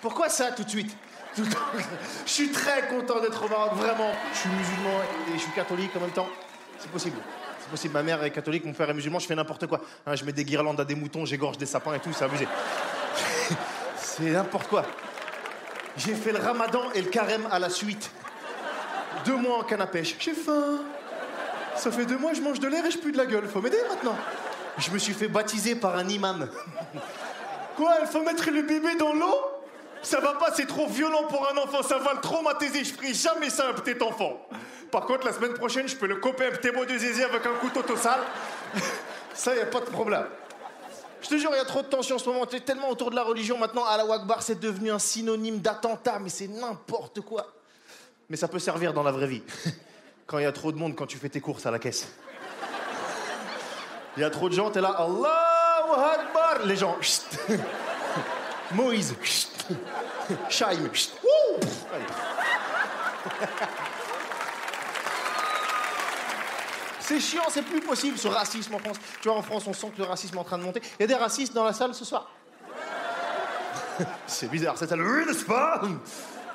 Pourquoi ça tout de suite. Je suis très content d'être au Maroc, vraiment. Je suis musulman et je suis catholique en même temps. C'est possible. C'est possible. Ma mère est catholique, mon père est musulman, je fais n'importe quoi. Hein, je mets des guirlandes à des moutons, j'égorge des sapins et tout, c'est abusé. c'est n'importe quoi. J'ai fait le ramadan et le carême à la suite. Deux mois en canne à pêche. J'ai faim. Ça fait deux mois, je mange de l'air et je pue de la gueule. Faut m'aider maintenant. Je me suis fait baptiser par un imam. Quoi, il faut mettre le bébé dans l'eau? Ça va pas, c'est trop violent pour un enfant, ça va le traumatiser. Je ferai jamais ça à un petit enfant. Par contre, la semaine prochaine, je peux le coper un petit mot de zizi avec un couteau tout sale. Ça, y a pas de problème. Je te jure, il y a trop de tension en ce moment. Tu es tellement autour de la religion maintenant. Allah Akbar, c'est devenu un synonyme d'attentat, mais c'est n'importe quoi. Mais ça peut servir dans la vraie vie. Quand il y a trop de monde, quand tu fais tes courses à la caisse. Il y a trop de gens, t'es là, Allahu Akbar. Les gens, chut. Moïse. Allez. C'est chiant, c'est plus possible ce racisme en France. Tu vois, en France, on sent que le racisme est en train de monter. Il y a des racistes dans la salle ce soir. c'est bizarre, c'est ça le oui, n'est-ce pas?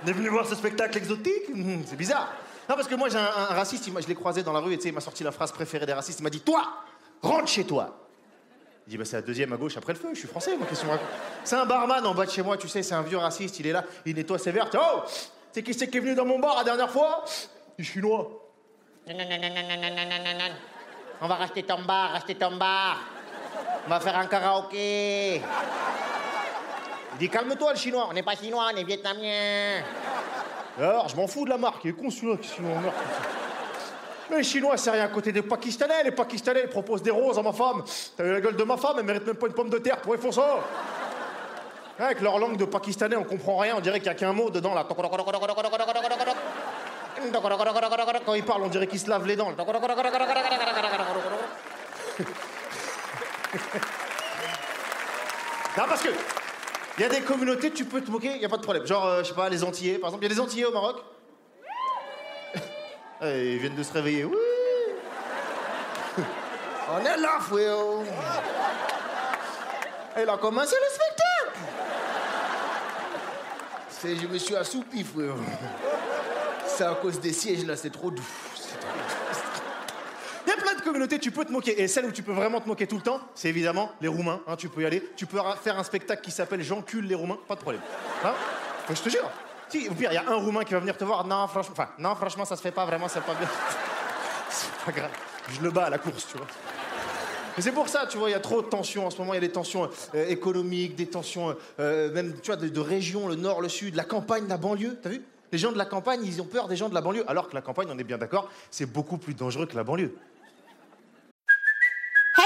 On est venu voir ce spectacle exotique? C'est bizarre. Non, parce que moi, j'ai un, un raciste, je l'ai croisé dans la rue et il m'a sorti la phrase préférée des racistes. Il m'a dit Toi, rentre chez toi. Il dit bah, c'est la deuxième à gauche après le feu, je suis français, moi, qu'est-ce C'est un barman en bas de chez moi, tu sais, c'est un vieux raciste, il est là, il nettoie ses verres. Oh C'est qui c'est qui est venu dans mon bar la dernière fois Les Chinois. On va racheter ton bar, racheter ton bar. On va faire un karaoké. Il dit calme-toi le chinois, on n'est pas chinois, on est vietnamien. Alors, je m'en fous de la marque, il est con celui-là, les Chinois, c'est rien à côté des Pakistanais. Les Pakistanais, ils proposent des roses à ma femme. T'as vu la gueule de ma femme, elle mérite même pas une pomme de terre pour. Ouais, Avec leur langue de Pakistanais, on comprend rien, on dirait qu'il y a qu'un mot dedans là. Quand ils parlent, on dirait qu'ils se lavent les dents. Parce que il y a des communautés, tu peux te moquer, il y a pas de problème. Genre, euh, je sais pas, les Antillais, par exemple. Il y a des Antillais au Maroc Ils viennent de se réveiller. Oui On est là, frérot Il a commencé le spectacle C'est, je me suis assoupi, frérot. C'est à cause des sièges, là, c'est trop doux. Il y a plein de communautés, tu peux te moquer. Et celle où tu peux vraiment te moquer tout le temps, c'est évidemment les Roumains. hein, tu peux y aller. Tu peux faire un spectacle qui s'appelle J'encule les Roumains, pas de problème. Hein? Faut que je te jure. Au pire, il y a un Roumain qui va venir te voir. Non, franchement, enfin, non, franchement, ça se fait pas vraiment, c'est pas bien. c'est pas grave. Je le bats à la course, tu vois. Mais c'est pour ça, tu vois, il y a trop de tensions en ce moment. Il y a des tensions euh, économiques, des tensions euh, même, tu vois, de, de régions, le nord, le sud, la campagne, la banlieue. T'as vu? Les gens de la campagne, ils ont peur des gens de la banlieue. Alors que la campagne, on est bien d'accord, c'est beaucoup plus dangereux que la banlieue.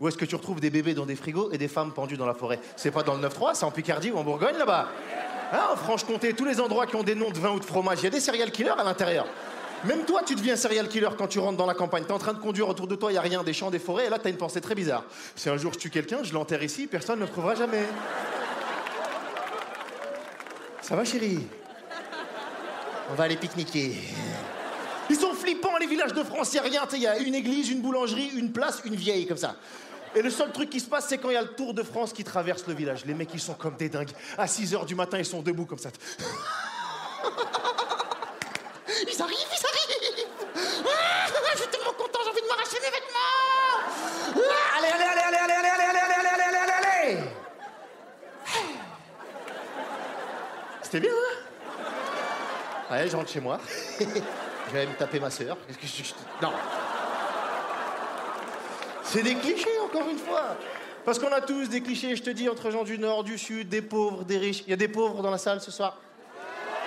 Où est-ce que tu retrouves des bébés dans des frigos et des femmes pendues dans la forêt C'est pas dans le 9-3, c'est en Picardie ou en Bourgogne là-bas Hein, En Franche-Comté, tous les endroits qui ont des noms de vin ou de fromage, il y a des serial killers à l'intérieur. Même toi, tu deviens serial killer quand tu rentres dans la campagne. T'es en train de conduire autour de toi, il y a rien, des champs, des forêts, et là, t'as une pensée très bizarre. Si un jour je tue quelqu'un, je l'enterre ici, personne ne le trouvera jamais. Ça va, chérie? On va aller pique-niquer. Ils sont flippants, les villages de France, il y a rien. Il y a une église, une boulangerie, une place, une vieille, comme ça. Et le seul truc qui se passe, c'est quand il y a le Tour de France qui traverse le village. Les mecs, ils sont comme des dingues. À 6 h du matin, ils sont debout comme ça. Ils arrivent, ils arrivent Ah, Je suis tellement content, j'ai envie de m'arracher mes vêtements Ah, Allez, allez, allez, allez, allez, allez, allez, allez, allez, allez, allez, allez C'était bien, hein Ouais, je rentre chez moi. je vais me taper ma sœur. Non. C'est des clichés, encore une fois. Parce qu'on a tous des clichés, je te dis, entre gens du Nord, du Sud, des pauvres, des riches. Il y a des pauvres dans la salle ce soir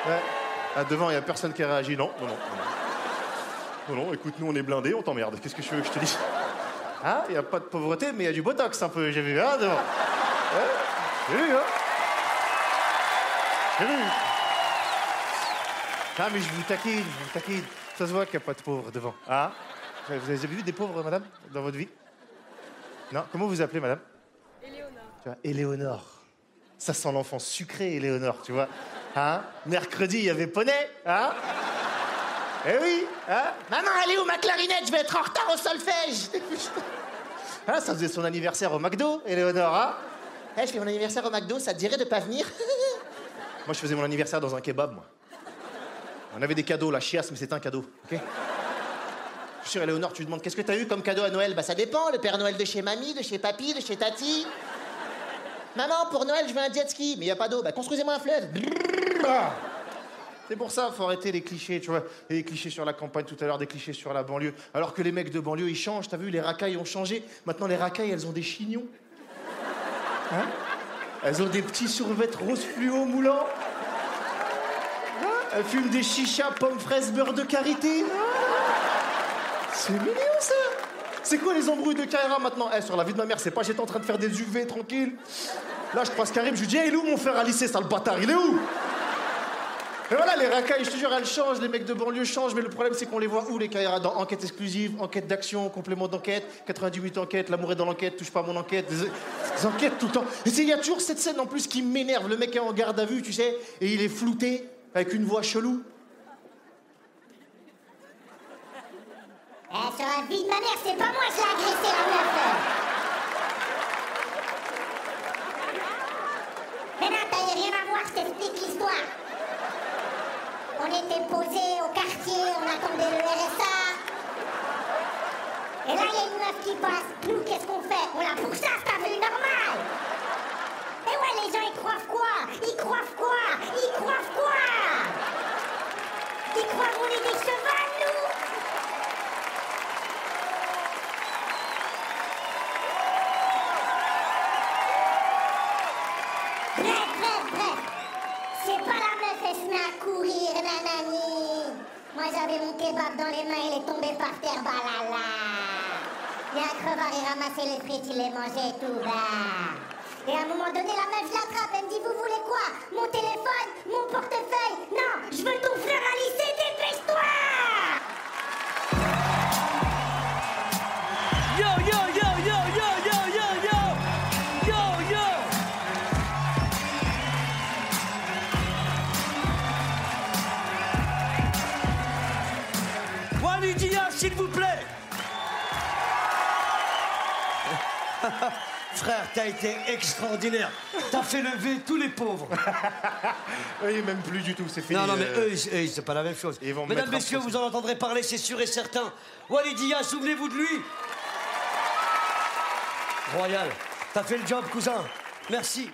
Ouais. Ah, devant, il n'y a personne qui a réagi. Non, non, non. Non, non, non, écoute, nous, on est blindés, on t'emmerde. Qu'est-ce que je veux que je te dise? Ah, il n'y a pas de pauvreté, mais il y a du botox un peu, j'ai vu, hein, devant. Ouais, j'ai vu, hein. J'ai vu. Ah, mais je vous taquine, je vous taquine. Ça se voit qu'il n'y a pas de pauvres devant. Ah Vous avez vu des pauvres, madame, dans votre vie? Non Comment vous appelez, madame? Éléonore. Tu vois, Éléonore. Ça sent l'enfant sucré, Éléonore, tu vois. Hein? Mercredi, il y avait poney, hein? Eh oui, hein? Maman, elle est où ma clarinette? Je vais être en retard au solfège. Hein, Ça faisait son anniversaire au McDo, Éléonore, hein? Eh, je fais mon anniversaire au McDo, ça te dirait de pas venir? Moi, je faisais mon anniversaire dans un kebab, moi. On avait des cadeaux, la chiasse, mais c'était un cadeau, ok? Je suis tu demandes qu'est-ce que t'as eu comme cadeau à Noël? Bah ça dépend, le Père Noël de chez mamie, de chez papy, de chez tati. Maman, pour Noël, je veux un jet ski, mais y a pas d'eau. Bah construisez-moi un fleuve. C'est pour ça, faut arrêter les clichés, tu vois. Et les clichés sur la campagne tout à l'heure, des clichés sur la banlieue. Alors que les mecs de banlieue, ils changent, t'as vu, les racailles ont changé. Maintenant, les racailles, elles ont des chignons. Hein? Elles ont des petits survêtements rose fluo moulants. Elles fument des chichas, pommes, fraises, beurre de karité. C'est mignon, ça C'est quoi les embrouilles de Kaira maintenant? Eh, sur la vie de ma mère, c'est pas j'étais en train de faire des UV tranquille. Là, je croise Karim, je lui dis, Eh, il est où mon frère à lycée, sale bâtard? Il est où? Et voilà, les racailles, je te jure, elles changent, les mecs de banlieue changent, mais le problème, c'est qu'on les voit où, les Kaira? Dans enquête exclusive, enquête d'action, complément d'enquête, 98 enquêtes, l'amour est dans l'enquête, touche pas à mon enquête, des, des enquêtes tout le temps. Et il y a toujours cette scène en plus qui m'énerve. Le mec est en garde à vue, tu sais, et il est flouté, avec une voix chelou. Eh, sur la vie de ma mère, c'est pas moi qui ai agressé la meuf. Mais non, t'as rien à voir, je t'explique l'histoire. On était posés au quartier, on attendait le RSA. Et là, il y a une meuf qui passe. Nous, qu'est-ce qu'on fait? On la pourchasse, t'as vu, normal. Et ouais, les gens, ils croient quoi? Ils croient quoi? Ils croient quoi? Ils croient qu'on est des chevals, courir, nanani. Moi, j'avais mon kebab dans les mains, il est tombé par terre, balala. Un crevard, il ramassait les frites, il les mangeait tout bas. Et à un moment donné, la meuf, je l'attrape, elle me dit, vous voulez quoi? Mon téléphone Mon portefeuille Non, je veux ton frère à lycée, Frère, t'as été extraordinaire. T'as fait lever tous les pauvres. Oui, même plus du tout, c'est fini. Non, non, mais euh, eux, ils- eux, c'est pas la même chose. Ils vont me Mesdames, messieurs, vous en entendrez parler, c'est sûr et certain. Walidia, souvenez-vous de lui. Royal, t'as fait le job, cousin. Merci.